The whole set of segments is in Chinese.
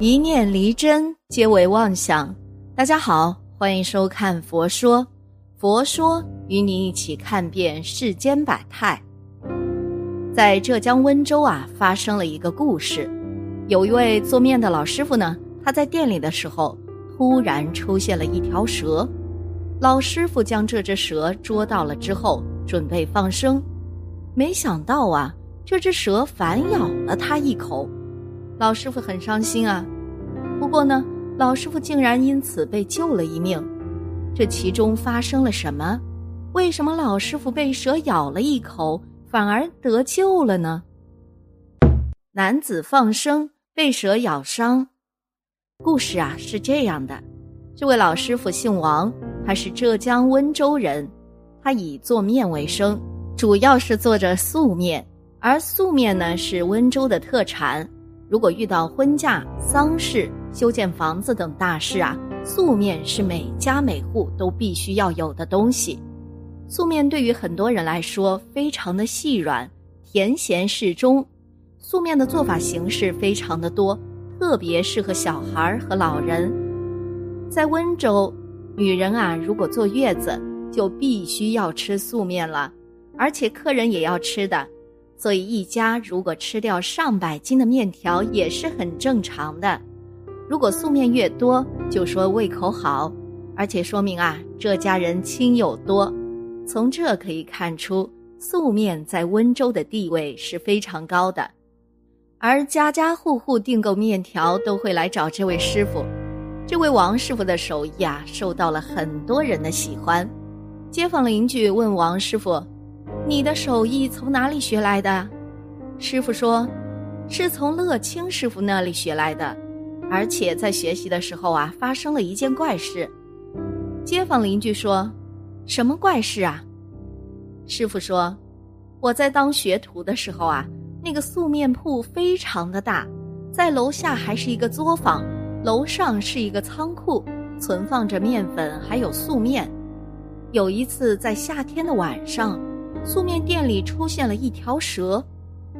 一念离真，皆为妄想。大家好，欢迎收看《佛说》，佛说与你一起看遍世间百态。在浙江温州啊，发生了一个故事。有一位做面的老师傅呢，他在店里的时候，突然出现了一条蛇。老师傅将这只蛇捉到了之后，准备放生，没想到啊，这只蛇反咬了他一口。老师傅很伤心啊，不过呢，老师傅竟然因此被救了一命。这其中发生了什么？为什么老师傅被蛇咬了一口，反而得救了呢？男子放生被蛇咬伤，故事啊是这样的：这位老师傅姓王，他是浙江温州人，他以做面为生，主要是做着素面，而素面呢是温州的特产。如果遇到婚嫁、丧事、修建房子等大事啊，素面是每家每户都必须要有的东西。素面对于很多人来说非常的细软，甜咸适中。素面的做法形式非常的多，特别适合小孩和老人。在温州，女人啊如果坐月子，就必须要吃素面了，而且客人也要吃的。所以，一家如果吃掉上百斤的面条也是很正常的。如果素面越多，就说胃口好，而且说明啊这家人亲友多。从这可以看出，素面在温州的地位是非常高的。而家家户户订购面条都会来找这位师傅。这位王师傅的手艺啊，受到了很多人的喜欢。街坊邻居问王师傅。你的手艺从哪里学来的？师傅说，是从乐清师傅那里学来的，而且在学习的时候啊，发生了一件怪事。街坊邻居说，什么怪事啊？师傅说，我在当学徒的时候啊，那个素面铺非常的大，在楼下还是一个作坊，楼上是一个仓库，存放着面粉还有素面。有一次在夏天的晚上。素面店里出现了一条蛇，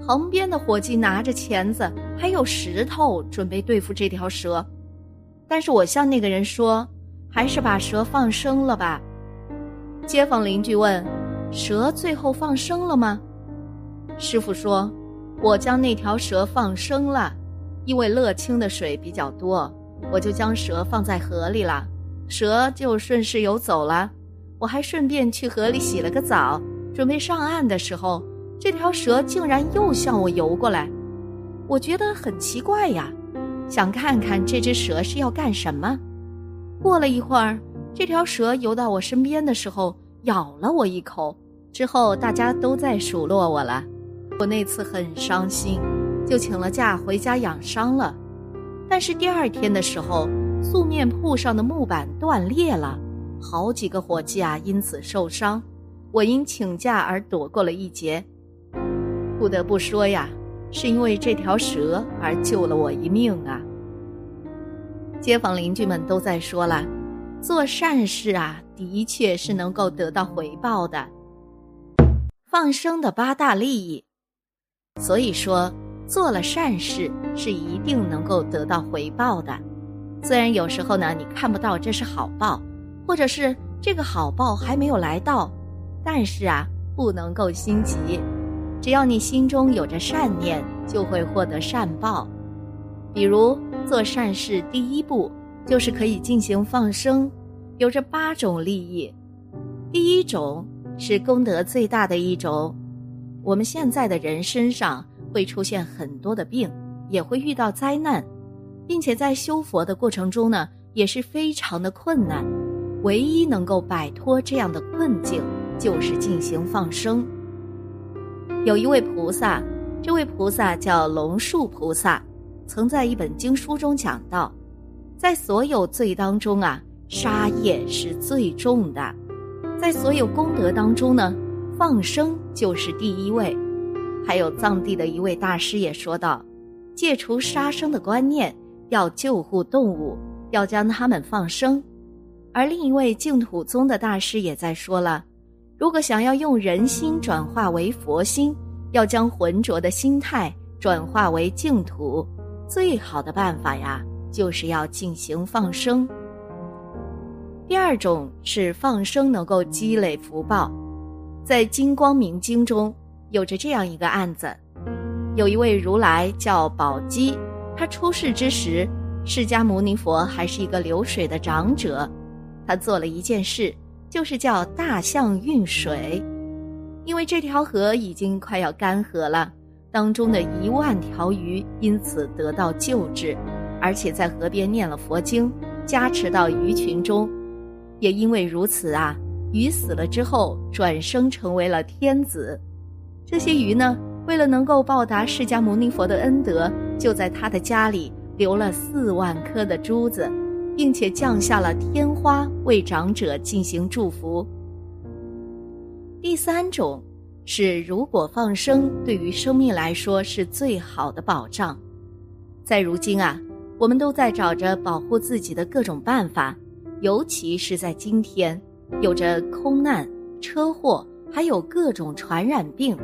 旁边的伙计拿着钳子还有石头准备对付这条蛇，但是我向那个人说，还是把蛇放生了吧。街坊邻居问：“蛇最后放生了吗？”师傅说：“我将那条蛇放生了，因为乐清的水比较多，我就将蛇放在河里了，蛇就顺势游走了。我还顺便去河里洗了个澡。”准备上岸的时候，这条蛇竟然又向我游过来，我觉得很奇怪呀，想看看这只蛇是要干什么。过了一会儿，这条蛇游到我身边的时候，咬了我一口。之后大家都在数落我了，我那次很伤心，就请了假回家养伤了。但是第二天的时候，素面铺上的木板断裂了，好几个伙计啊因此受伤。我因请假而躲过了一劫，不得不说呀，是因为这条蛇而救了我一命啊。街坊邻居们都在说了，做善事啊，的确是能够得到回报的。放生的八大利益，所以说做了善事是一定能够得到回报的。虽然有时候呢，你看不到这是好报，或者是这个好报还没有来到。但是啊，不能够心急，只要你心中有着善念，就会获得善报。比如做善事，第一步就是可以进行放生，有着八种利益。第一种是功德最大的一种。我们现在的人身上会出现很多的病，也会遇到灾难，并且在修佛的过程中呢，也是非常的困难。唯一能够摆脱这样的困境。就是进行放生。有一位菩萨，这位菩萨叫龙树菩萨，曾在一本经书中讲到，在所有罪当中啊，杀业是最重的；在所有功德当中呢，放生就是第一位。还有藏地的一位大师也说道，戒除杀生的观念，要救护动物，要将它们放生。而另一位净土宗的大师也在说了。如果想要用人心转化为佛心，要将浑浊的心态转化为净土，最好的办法呀，就是要进行放生。第二种是放生能够积累福报，在《金光明经》中有着这样一个案子：有一位如来叫宝鸡，他出世之时，释迦牟尼佛还是一个流水的长者，他做了一件事，就是叫大象运水，因为这条河已经快要干涸了，当中的一万条鱼因此得到救治，而且在河边念了佛经，加持到鱼群中。也因为如此啊，鱼死了之后转生成为了天子。这些鱼呢，为了能够报答释迦牟尼佛的恩德，就在他的家里留了四万颗的珠子，并且降下了天花为长者进行祝福。第三种是，如果放生对于生命来说是最好的保障。在如今啊，我们都在找着保护自己的各种办法。尤其是在今天，有着空难、车祸，还有各种传染病，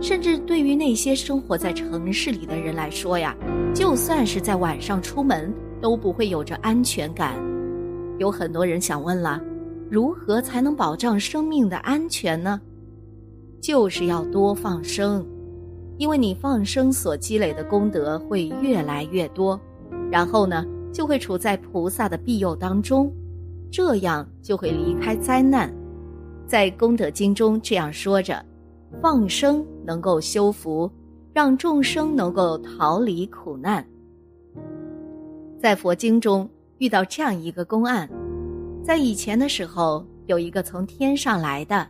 甚至对于那些生活在城市里的人来说呀，就算是在晚上出门，都不会有着安全感。有很多人想问了，如何才能保障生命的安全呢？就是要多放生，因为你放生所积累的功德会越来越多，然后呢，就会处在菩萨的庇佑当中。这样就会离开灾难，在功德经中这样说着：放生能够修福，让众生能够逃离苦难。在佛经中遇到这样一个公案，在以前的时候，有一个从天上来的，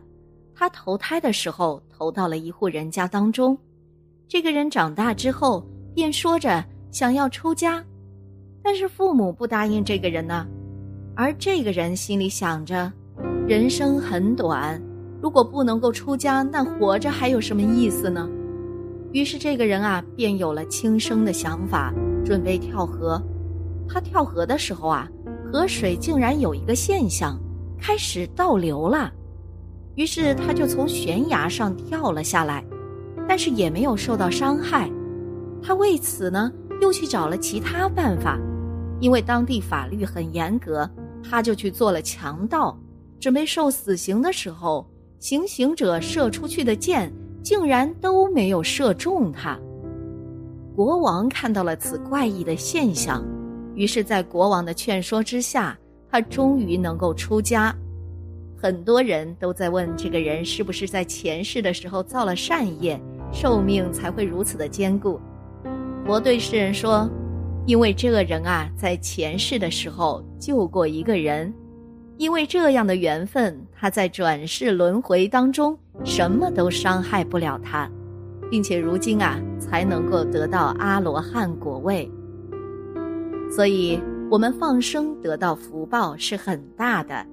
他投胎的时候投到了一户人家当中。这个人长大之后便说着想要出家，但是父母不答应这个人呢。而这个人心里想着，人生很短，如果不能够出家，那活着还有什么意思呢？于是这个人啊，便有了轻生的想法，准备跳河。他跳河的时候啊，河水竟然有一个现象，开始倒流了。于是他就从悬崖上跳了下来，但是也没有受到伤害。他为此呢，又去找了其他办法，因为当地法律很严格。他就去做了强盗，准备受死刑的时候，行刑者射出去的箭竟然都没有射中他。国王看到了此怪异的现象，于是，在国王的劝说之下，他终于能够出家。很多人都在问这个人是不是在前世的时候造了善业，寿命才会如此的坚固。佛对世人说。因为这个人啊，在前世的时候救过一个人，因为这样的缘分，他在转世轮回当中什么都伤害不了他，并且如今啊，才能够得到阿罗汉果位。所以，我们放生得到福报是很大的，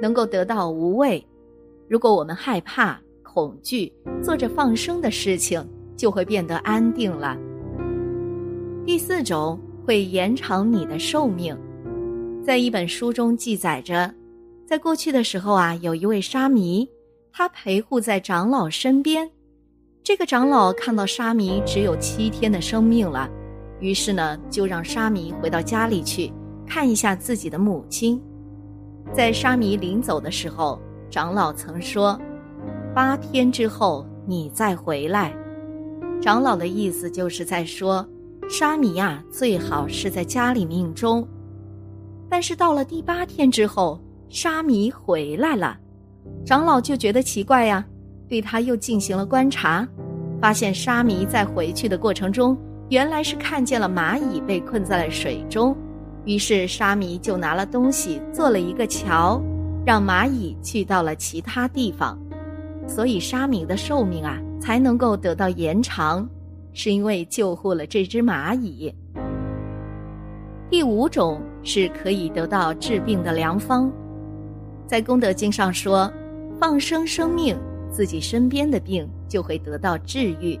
能够得到无畏。如果我们害怕、恐惧，做着放生的事情，就会变得安定了。第四种。会延长你的寿命，在一本书中记载着，在过去的时候啊，有一位沙弥，他陪护在长老身边。这个长老看到沙弥只有七天的生命了，于是呢，就让沙弥回到家里去看一下自己的母亲。在沙弥临走的时候，长老曾说：“八天之后你再回来。”长老的意思就是在说。沙弥呀，最好是在家里命中。但是到了第八天之后，沙弥回来了，长老就觉得奇怪呀，对他又进行了观察，发现沙弥在回去的过程中，原来是看见了蚂蚁被困在了水中，于是沙弥就拿了东西做了一个桥，让蚂蚁去到了其他地方，所以沙弥的寿命啊才能够得到延长。是因为救护了这只蚂蚁。第五种是可以得到治病的良方，在功德经上说，放生生命，自己身边的病就会得到治愈。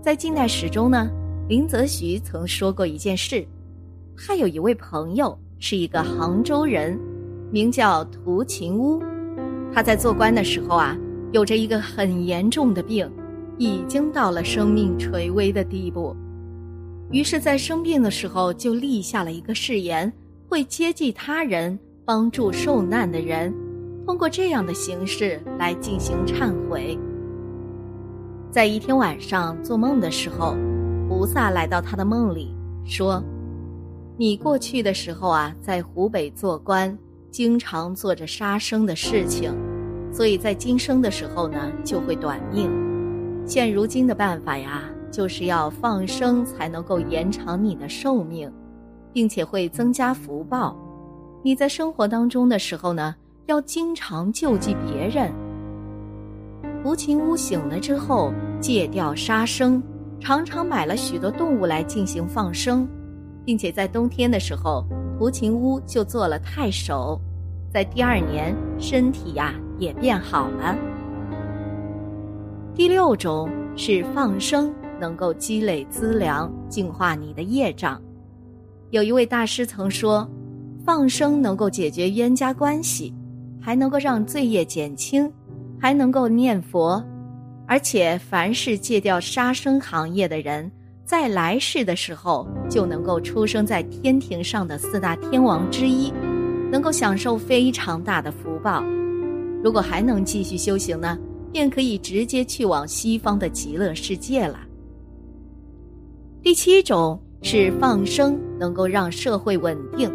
在近代史中呢，林则徐曾说过一件事，他有一位朋友是一个杭州人，名叫涂勤乌，他在做官的时候啊，有着一个很严重的病。已经到了生命垂危的地步，于是，在生病的时候就立下了一个誓言，会接济他人，帮助受难的人，通过这样的形式来进行忏悔。在一天晚上做梦的时候，菩萨来到他的梦里说：“你过去的时候啊，在湖北做官，经常做着杀生的事情，所以在今生的时候呢，就会短命。现如今的办法呀，就是要放生才能够延长你的寿命，并且会增加福报。你在生活当中的时候呢，要经常救济别人。”胡琴屋醒了之后，戒掉杀生，常常买了许多动物来进行放生，并且在冬天的时候，胡琴屋就做了太守，在第二年身体呀也变好了。第六种是放生，能够积累资粮，净化你的业障。有一位大师曾说，放生能够解决冤家关系，还能够让罪业减轻。还能够念佛，而且凡是戒掉杀生行业的人，在来世的时候就能够出生在天庭上的四大天王之一，能够享受非常大的福报。如果还能继续修行呢，便可以直接去往西方的极乐世界了。第七种是放生，能够让社会稳定。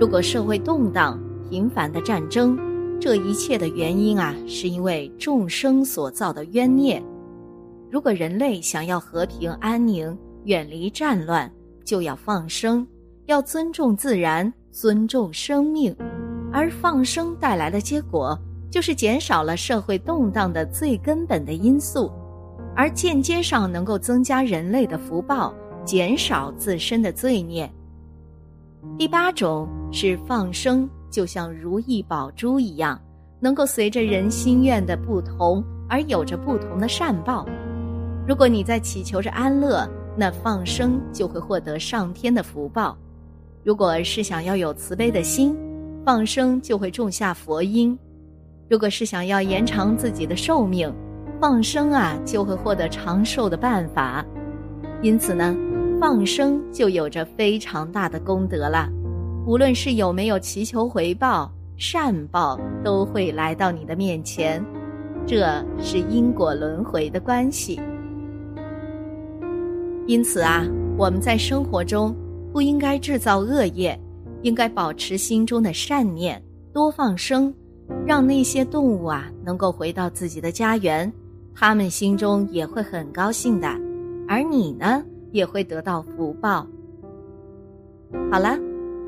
如果社会动荡、频繁的战争。这一切的原因啊，是因为众生所造的冤孽。如果人类想要和平安宁、远离战乱，就要放生，要尊重自然、尊重生命。而放生带来的结果，就是减少了社会动荡的最根本的因素，而间接上能够增加人类的福报，减少自身的罪孽。第八种是放生。就像如意宝珠一样，能够随着人心愿的不同而有着不同的善报。如果你在祈求着安乐，那放生就会获得上天的福报；如果是想要有慈悲的心，放生就会种下佛因；如果是想要延长自己的寿命，放生啊就会获得长寿的办法。因此呢，放生就有着非常大的功德了。无论是有没有祈求回报，善报都会来到你的面前，这是因果轮回的关系。因此啊，我们在生活中不应该制造恶业，应该保持心中的善念，多放生，让那些动物啊能够回到自己的家园，他们心中也会很高兴的，而你呢也会得到福报。好了。